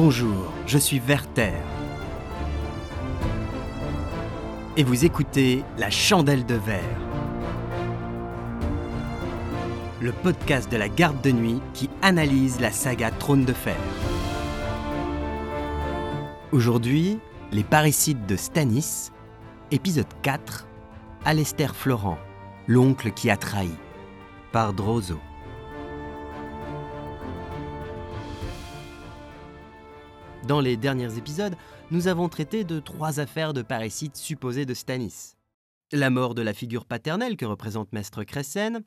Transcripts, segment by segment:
Bonjour, je suis Werther. Et vous écoutez La Chandelle de Verre. Le podcast de la garde de nuit qui analyse la saga Trône de Fer. Aujourd'hui, les parricides de Stanis, épisode 4, Alester Florent, l'oncle qui a trahi, par Drozo. Dans les derniers épisodes, nous avons traité de trois affaires de parricide supposées de Stanis. La mort de la figure paternelle que représente Maître Cressen,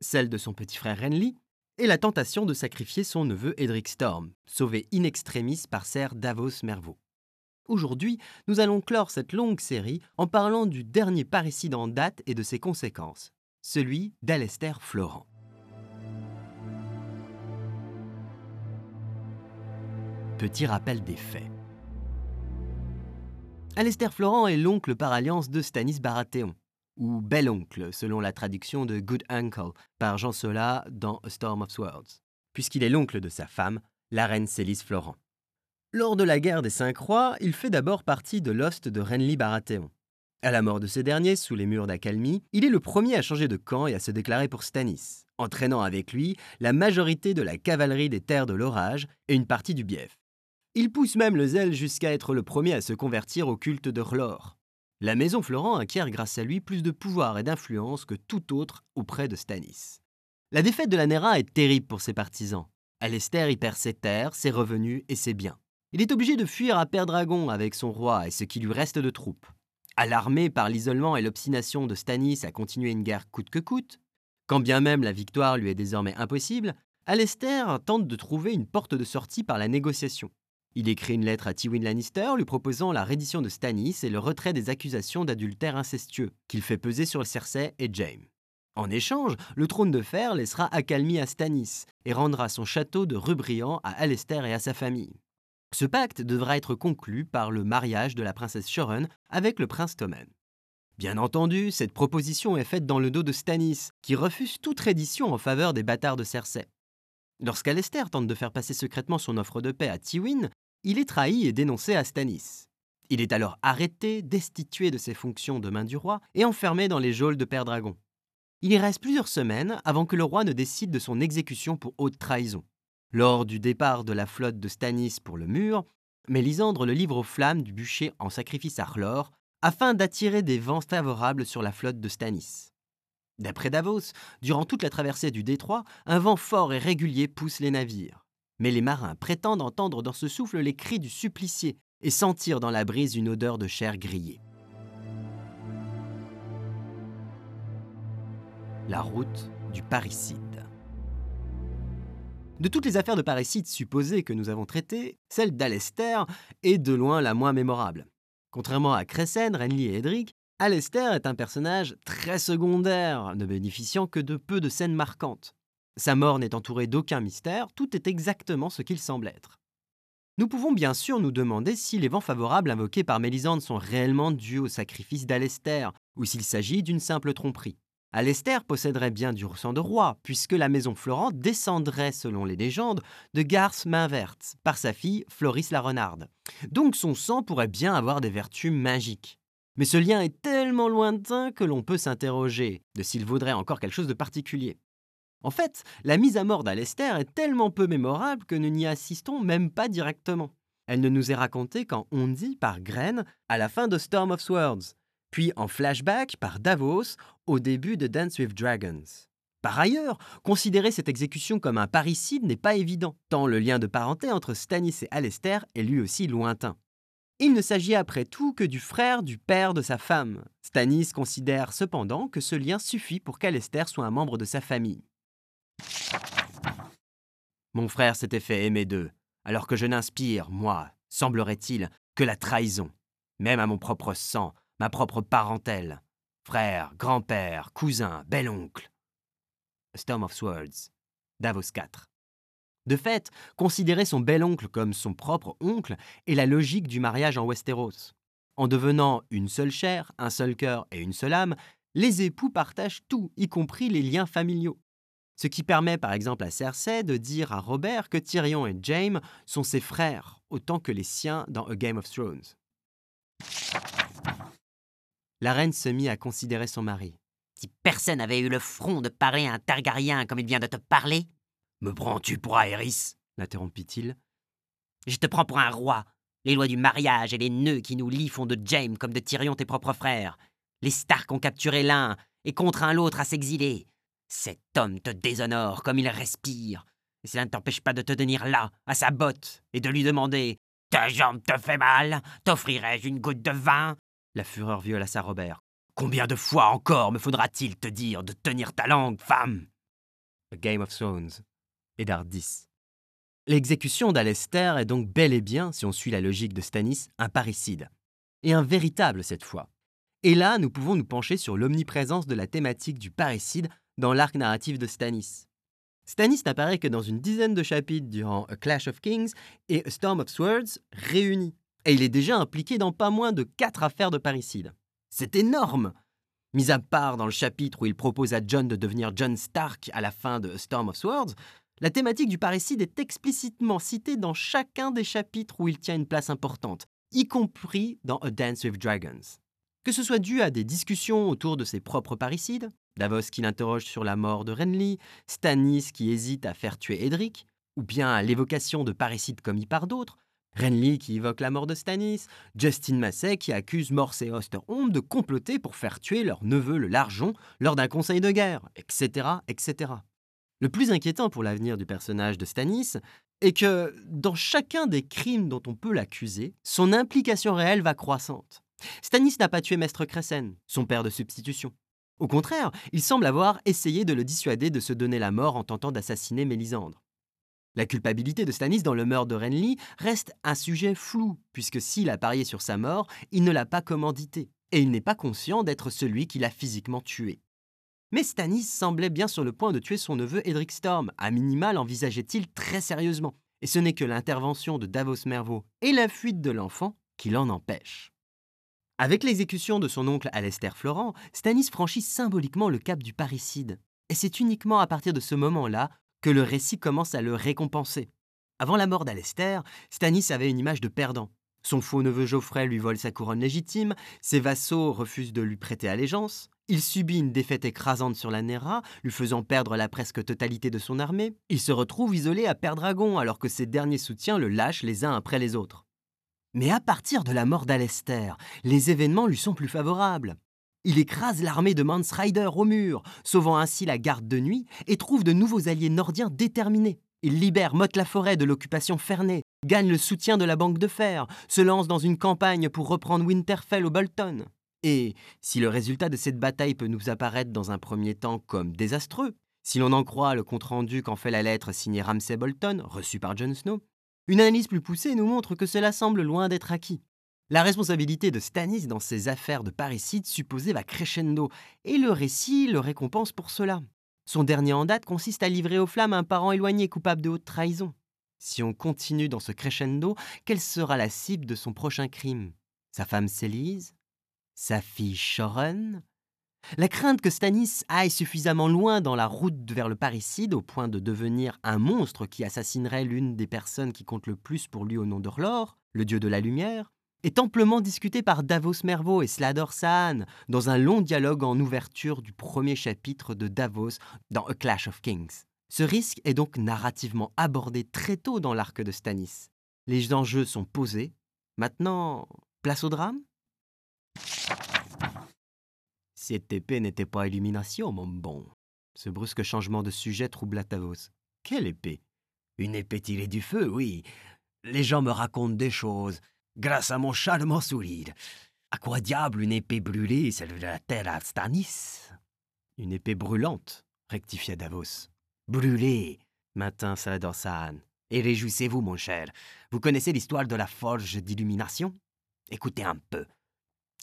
celle de son petit frère Renly, et la tentation de sacrifier son neveu Edric Storm, sauvé in extremis par Ser Davos Mervaux. Aujourd'hui, nous allons clore cette longue série en parlant du dernier parricide en date et de ses conséquences, celui d'Alester Florent. Petit rappel des faits. Alester Florent est l'oncle par alliance de Stanis Baratheon, ou bel-oncle selon la traduction de Good Uncle par Jean Sola dans A Storm of Swords, puisqu'il est l'oncle de sa femme, la reine Célis Florent. Lors de la guerre des Cinq Rois, il fait d'abord partie de l'host de Renly Baratheon. À la mort de ce dernier, sous les murs d'Acalmie, il est le premier à changer de camp et à se déclarer pour Stanis, entraînant avec lui la majorité de la cavalerie des terres de l'orage et une partie du Bief. Il pousse même le zèle jusqu'à être le premier à se convertir au culte de R'hllor. La maison Florent acquiert grâce à lui plus de pouvoir et d'influence que tout autre auprès de Stanis. La défaite de la Nera est terrible pour ses partisans. Alester y perd ses terres, ses revenus et ses biens. Il est obligé de fuir à Perdragon avec son roi et ce qui lui reste de troupes. Alarmé par l'isolement et l'obstination de Stanis à continuer une guerre coûte que coûte, quand bien même la victoire lui est désormais impossible, Alester tente de trouver une porte de sortie par la négociation. Il écrit une lettre à Tywin Lannister lui proposant la reddition de Stannis et le retrait des accusations d'adultère incestueux qu'il fait peser sur Cersei et Jaime. En échange, le trône de fer laissera accalmie à Stannis et rendra son château de Rubrian à Alester et à sa famille. Ce pacte devra être conclu par le mariage de la princesse Sharon avec le prince Tommen. Bien entendu, cette proposition est faite dans le dos de Stannis, qui refuse toute reddition en faveur des bâtards de Cersei. Lorsqu'Alester tente de faire passer secrètement son offre de paix à Tywin, il est trahi et dénoncé à Stanis. Il est alors arrêté, destitué de ses fonctions de main du roi et enfermé dans les geôles de Père Dragon. Il y reste plusieurs semaines avant que le roi ne décide de son exécution pour haute trahison. Lors du départ de la flotte de Stanis pour le mur, Mélisandre le livre aux flammes du bûcher en sacrifice à R'hllor afin d'attirer des vents favorables sur la flotte de Stanis. D'après Davos, durant toute la traversée du détroit, un vent fort et régulier pousse les navires. Mais les marins prétendent entendre dans ce souffle les cris du supplicié et sentir dans la brise une odeur de chair grillée. La route du parricide. De toutes les affaires de parricide supposées que nous avons traitées, celle d'Alester est de loin la moins mémorable. Contrairement à Cressen, Renly et Edric, Alester est un personnage très secondaire, ne bénéficiant que de peu de scènes marquantes. Sa mort n'est entourée d'aucun mystère, tout est exactement ce qu'il semble être. Nous pouvons bien sûr nous demander si les vents favorables invoqués par Mélisande sont réellement dus au sacrifice d'Alester, ou s'il s'agit d'une simple tromperie. Alester posséderait bien du sang de roi, puisque la maison Florent descendrait, selon les légendes, de Garth Mainverte, par sa fille Floris la Renarde. Donc son sang pourrait bien avoir des vertus magiques. Mais ce lien est tellement lointain que l'on peut s'interroger de s'il vaudrait encore quelque chose de particulier. En fait, la mise à mort d'Alester est tellement peu mémorable que nous n'y assistons même pas directement. Elle ne nous est racontée qu'en Ondi par Gren à la fin de Storm of Swords, puis en flashback par Davos au début de Dance with Dragons. Par ailleurs, considérer cette exécution comme un parricide n'est pas évident, tant le lien de parenté entre Stannis et Alester est lui aussi lointain. Il ne s'agit après tout que du frère du père de sa femme. Stannis considère cependant que ce lien suffit pour qu'Alester soit un membre de sa famille. Mon frère s'était fait aimer d'eux, alors que je n'inspire, moi, semblerait-il, que la trahison, même à mon propre sang, ma propre parentèle. Frère, grand-père, cousin, bel-oncle. Storm of Swords, Davos 4. De fait, considérer son bel-oncle comme son propre oncle est la logique du mariage en Westeros. En devenant une seule chair, un seul cœur et une seule âme, les époux partagent tout, y compris les liens familiaux. Ce qui permet par exemple à Cersei de dire à Robert que Tyrion et Jaime sont ses frères, autant que les siens dans A Game of Thrones. La reine se mit à considérer son mari. Si personne avait eu le front de parler à un Targaryen comme il vient de te parler. Me prends-tu pour Aerys? l'interrompit-il. Je te prends pour un roi. Les lois du mariage et les nœuds qui nous lient font de Jaime comme de Tyrion tes propres frères. Les Stark ont capturé l'un et contraint l'autre à s'exiler. Cet homme te déshonore comme il respire. Et cela ne t'empêche pas de te tenir là, à sa botte, et de lui demander Ta jambe te fait mal T'offrirai-je une goutte de vin? La fureur violaça Robert. Combien de fois encore me faudra-t-il te dire de tenir ta langue, femme? A Game of Thrones. Eddard 10. L'exécution d'Alester est donc bel et bien, si on suit la logique de Stannis, un parricide. Et un véritable cette fois. Et là, nous pouvons nous pencher sur l'omniprésence de la thématique du parricide dans l'arc narratif de Stannis. Stannis n'apparaît que dans une dizaine de chapitres durant A Clash of Kings et Storm of Swords réunis. Et il est déjà impliqué dans pas moins de quatre affaires de parricide. C'est énorme Mis à part dans le chapitre où il propose à John de devenir John Stark à la fin de Storm of Swords, la thématique du parricide est explicitement citée dans chacun des chapitres où il tient une place importante, y compris dans A Dance with Dragons. Que ce soit dû à des discussions autour de ses propres parricides, Davos qui l'interroge sur la mort de Renly, Stannis qui hésite à faire tuer Edric, ou bien à l'évocation de parricides commis par d'autres, Renly qui évoque la mort de Stannis, Justin Massey qui accuse Morse et Osterholm de comploter pour faire tuer leur neveu le Largeon lors d'un conseil de guerre, etc., etc. Le plus inquiétant pour l'avenir du personnage de Stannis est que, dans chacun des crimes dont on peut l'accuser, son implication réelle va croissante. Stannis n'a pas tué Maître Cressen, son père de substitution. Au contraire, il semble avoir essayé de le dissuader de se donner la mort en tentant d'assassiner Mélisandre. La culpabilité de Stannis dans le meurtre de Renly reste un sujet flou, puisque s'il a parié sur sa mort, il ne l'a pas commandité, et il n'est pas conscient d'être celui qui l'a physiquement tué. Mais Stannis semblait bien sur le point de tuer son neveu Edric Storm, à minima l'envisageait-il très sérieusement, et ce n'est que l'intervention de Davos Mervaux et la fuite de l'enfant qui l'en empêche. Avec l'exécution de son oncle Alester Florent, Stannis franchit symboliquement le cap du parricide. Et c'est uniquement à partir de ce moment-là que le récit commence à le récompenser. Avant la mort d'Alester, Stannis avait une image de perdant. Son faux neveu Geoffrey lui vole sa couronne légitime, ses vassaux refusent de lui prêter allégeance, il subit une défaite écrasante sur la Nera, lui faisant perdre la presque totalité de son armée, il se retrouve isolé à Perdragon alors que ses derniers soutiens le lâchent les uns après les autres. Mais à partir de la mort d'Alester, les événements lui sont plus favorables. Il écrase l'armée de Mans Rider au mur, sauvant ainsi la garde de nuit, et trouve de nouveaux alliés nordiens déterminés. Il libère Motte la forêt de l'occupation Ferney, gagne le soutien de la Banque de Fer, se lance dans une campagne pour reprendre Winterfell au Bolton. Et si le résultat de cette bataille peut nous apparaître dans un premier temps comme désastreux, si l'on en croit le compte-rendu qu'en fait la lettre signée Ramsay Bolton, reçue par Jon Snow, une analyse plus poussée nous montre que cela semble loin d'être acquis. La responsabilité de Stannis dans ses affaires de parricide supposée va crescendo, et le récit le récompense pour cela. Son dernier en date consiste à livrer aux flammes un parent éloigné coupable de haute trahison. Si on continue dans ce crescendo, quelle sera la cible de son prochain crime? Sa femme Célise Sa fille Shoren la crainte que Stannis aille suffisamment loin dans la route vers le parricide au point de devenir un monstre qui assassinerait l'une des personnes qui comptent le plus pour lui au nom d'Orlor, le dieu de la lumière, est amplement discutée par Davos Mervaux et Slador Saan dans un long dialogue en ouverture du premier chapitre de Davos dans A Clash of Kings. Ce risque est donc narrativement abordé très tôt dans l'arc de Stannis. Les enjeux sont posés. Maintenant, place au drame? Cette épée n'était pas illumination, mon bon. Ce brusque changement de sujet troubla Tavos. Quelle épée? Une épée tirée du feu, oui. Les gens me racontent des choses, grâce à mon charmant sourire. À quoi diable une épée brûlée, celle de la terre à Stanis? Une épée brûlante, rectifia Davos. Brûlée, maintint Salador Saan. Et réjouissez-vous, mon cher. Vous connaissez l'histoire de la forge d'illumination? Écoutez un peu.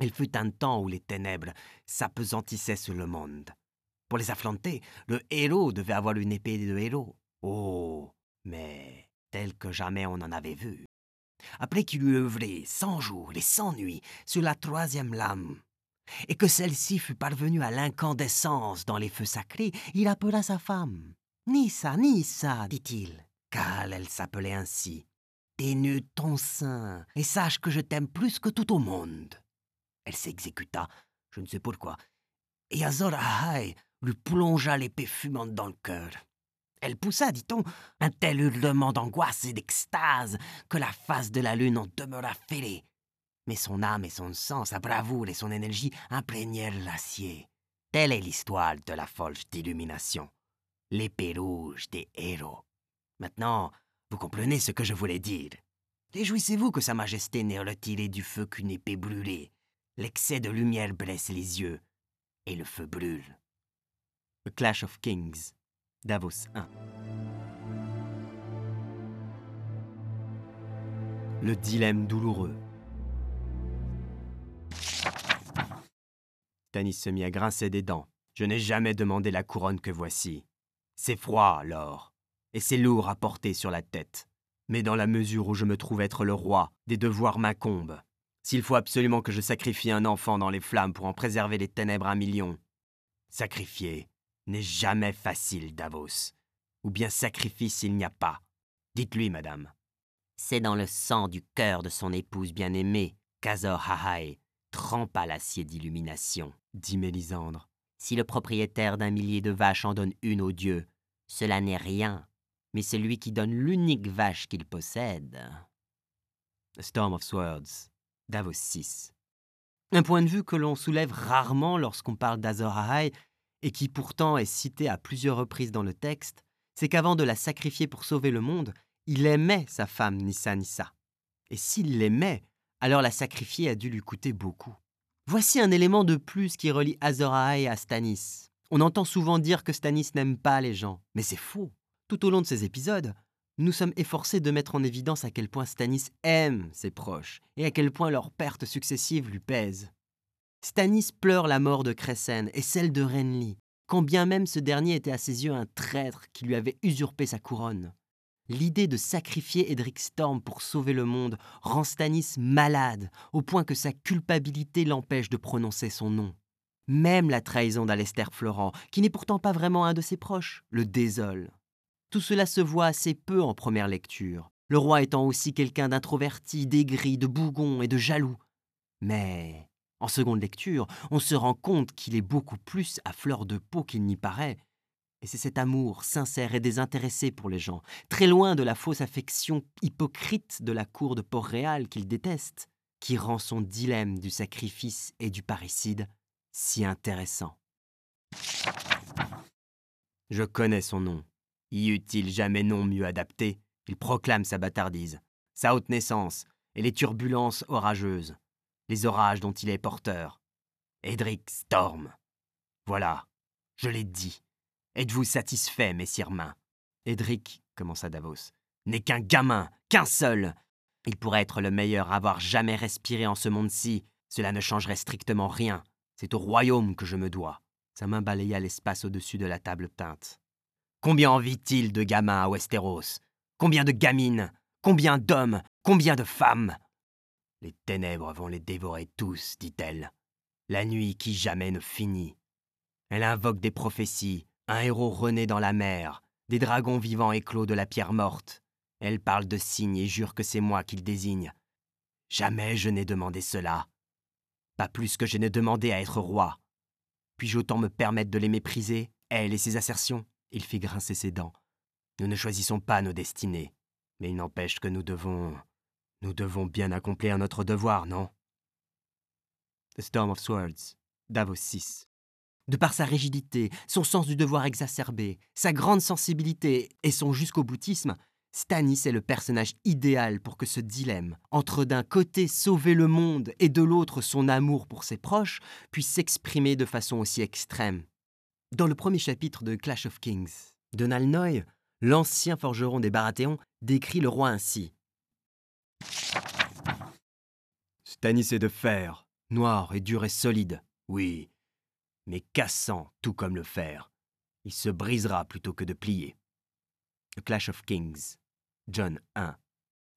Il fut un temps où les ténèbres s'apesantissaient sur le monde. Pour les affronter, le héros devait avoir une épée de héros. Oh, mais telle que jamais on en avait vu. Après qu'il eut œuvré cent jours et cent nuits sur la troisième lame, et que celle-ci fut parvenue à l'incandescence dans les feux sacrés, il appela sa femme, Nissa, Nissa, dit-il, car elle s'appelait ainsi. Dénude ton sein et sache que je t'aime plus que tout au monde. Elle s'exécuta, je ne sais pourquoi, et Azor Ahai lui plongea l'épée fumante dans le cœur. Elle poussa, dit-on, un tel hurlement d'angoisse et d'extase que la face de la lune en demeura fêlée. Mais son âme et son sang, sa bravoure et son énergie imprégnèrent l'acier. Telle est l'histoire de la forge d'illumination, l'épée rouge des héros. Maintenant, vous comprenez ce que je voulais dire. Réjouissez-vous que Sa Majesté n'ait retiré du feu qu'une épée brûlée. L'excès de lumière blesse les yeux, et le feu brûle. A Clash of Kings, Davos 1. Le dilemme douloureux. Tanis se mit à grincer des dents. Je n'ai jamais demandé la couronne que voici. C'est froid, l'or, et c'est lourd à porter sur la tête. Mais dans la mesure où je me trouve être le roi, des devoirs m'incombent. S'il faut absolument que je sacrifie un enfant dans les flammes pour en préserver les ténèbres un million, sacrifier n'est jamais facile, Davos. Ou bien sacrifice il n'y a pas. Dites-lui, madame. C'est dans le sang du cœur de son épouse bien-aimée qu'Azor Ahai trempa l'acier d'illumination, dit Mélisandre. Si le propriétaire d'un millier de vaches en donne une au dieu, cela n'est rien, mais celui qui donne l'unique vache qu'il possède. A Storm of Swords, Davos 6. Un point de vue que l'on soulève rarement lorsqu'on parle d'Azor Ahai, et qui pourtant est cité à plusieurs reprises dans le texte, c'est qu'avant de la sacrifier pour sauver le monde, il aimait sa femme Nissa Nissa. Et s'il l'aimait, alors la sacrifier a dû lui coûter beaucoup. Voici un élément de plus qui relie Azor Ahai à Stannis. On entend souvent dire que Stannis n'aime pas les gens, mais c'est faux. Tout au long de ces épisodes, nous sommes efforcés de mettre en évidence à quel point Stannis aime ses proches et à quel point leurs pertes successives lui pèsent. Stannis pleure la mort de Cressen et celle de Renly, quand bien même ce dernier était à ses yeux un traître qui lui avait usurpé sa couronne. L'idée de sacrifier Edric Storm pour sauver le monde rend Stannis malade, au point que sa culpabilité l'empêche de prononcer son nom. Même la trahison d'Alester Florent, qui n'est pourtant pas vraiment un de ses proches, le désole. Tout cela se voit assez peu en première lecture, le roi étant aussi quelqu'un d'introverti, d'aigri, de bougon et de jaloux. Mais en seconde lecture, on se rend compte qu'il est beaucoup plus à fleur de peau qu'il n'y paraît. Et c'est cet amour sincère et désintéressé pour les gens, très loin de la fausse affection hypocrite de la cour de Port-Réal qu'il déteste, qui rend son dilemme du sacrifice et du parricide si intéressant. Je connais son nom. Y eut-il jamais nom mieux adapté? Il proclame sa bâtardise, sa haute naissance et les turbulences orageuses, les orages dont il est porteur. Edric Storm. Voilà, je l'ai dit. Êtes-vous satisfait, messire mains? Edric, commença Davos, n'est qu'un gamin, qu'un seul. Il pourrait être le meilleur à avoir jamais respiré en ce monde-ci. Cela ne changerait strictement rien. C'est au royaume que je me dois. Sa main balaya l'espace au-dessus de la table teinte. Combien en vit-il de gamins à Westeros? Combien de gamines? Combien d'hommes? Combien de femmes? Les ténèbres vont les dévorer tous, dit-elle. La nuit qui jamais ne finit. Elle invoque des prophéties, un héros rené dans la mer, des dragons vivants éclos de la pierre morte. Elle parle de signes et jure que c'est moi qu'il désigne. Jamais je n'ai demandé cela. Pas plus que je n'ai demandé à être roi. Puis-je autant me permettre de les mépriser, elle et ses assertions? Il fit grincer ses dents. Nous ne choisissons pas nos destinées, mais il n'empêche que nous devons. Nous devons bien accomplir notre devoir, non? The Storm of Swords, Davos 6. De par sa rigidité, son sens du devoir exacerbé, sa grande sensibilité et son jusqu'au boutisme, Stannis est le personnage idéal pour que ce dilemme, entre d'un côté sauver le monde et de l'autre son amour pour ses proches, puisse s'exprimer de façon aussi extrême. Dans le premier chapitre de Clash of Kings, Donald Noy, l'ancien forgeron des Baratheons, décrit le roi ainsi. Stannis est de fer, noir et dur et solide, oui, mais cassant tout comme le fer. Il se brisera plutôt que de plier. The Clash of Kings, John 1.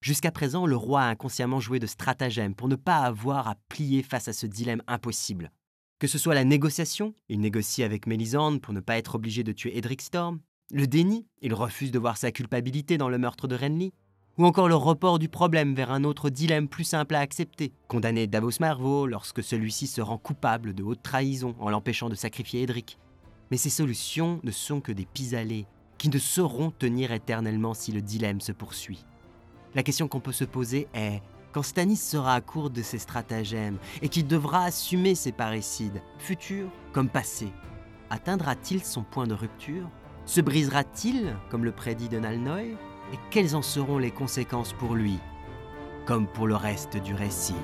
Jusqu'à présent, le roi a inconsciemment joué de stratagèmes pour ne pas avoir à plier face à ce dilemme impossible. Que ce soit la négociation, il négocie avec Mélisande pour ne pas être obligé de tuer Edric Storm, Le déni, il refuse de voir sa culpabilité dans le meurtre de Renly. Ou encore le report du problème vers un autre dilemme plus simple à accepter, condamner Davos Marvo lorsque celui-ci se rend coupable de haute trahison en l'empêchant de sacrifier Edric. Mais ces solutions ne sont que des pis-aller, qui ne sauront tenir éternellement si le dilemme se poursuit. La question qu'on peut se poser est, quand Stanis sera à court de ses stratagèmes et qu'il devra assumer ses parricides, futurs comme passés, atteindra-t-il son point de rupture? Se brisera-t-il, comme le prédit de Nalnoy Et quelles en seront les conséquences pour lui, comme pour le reste du récit?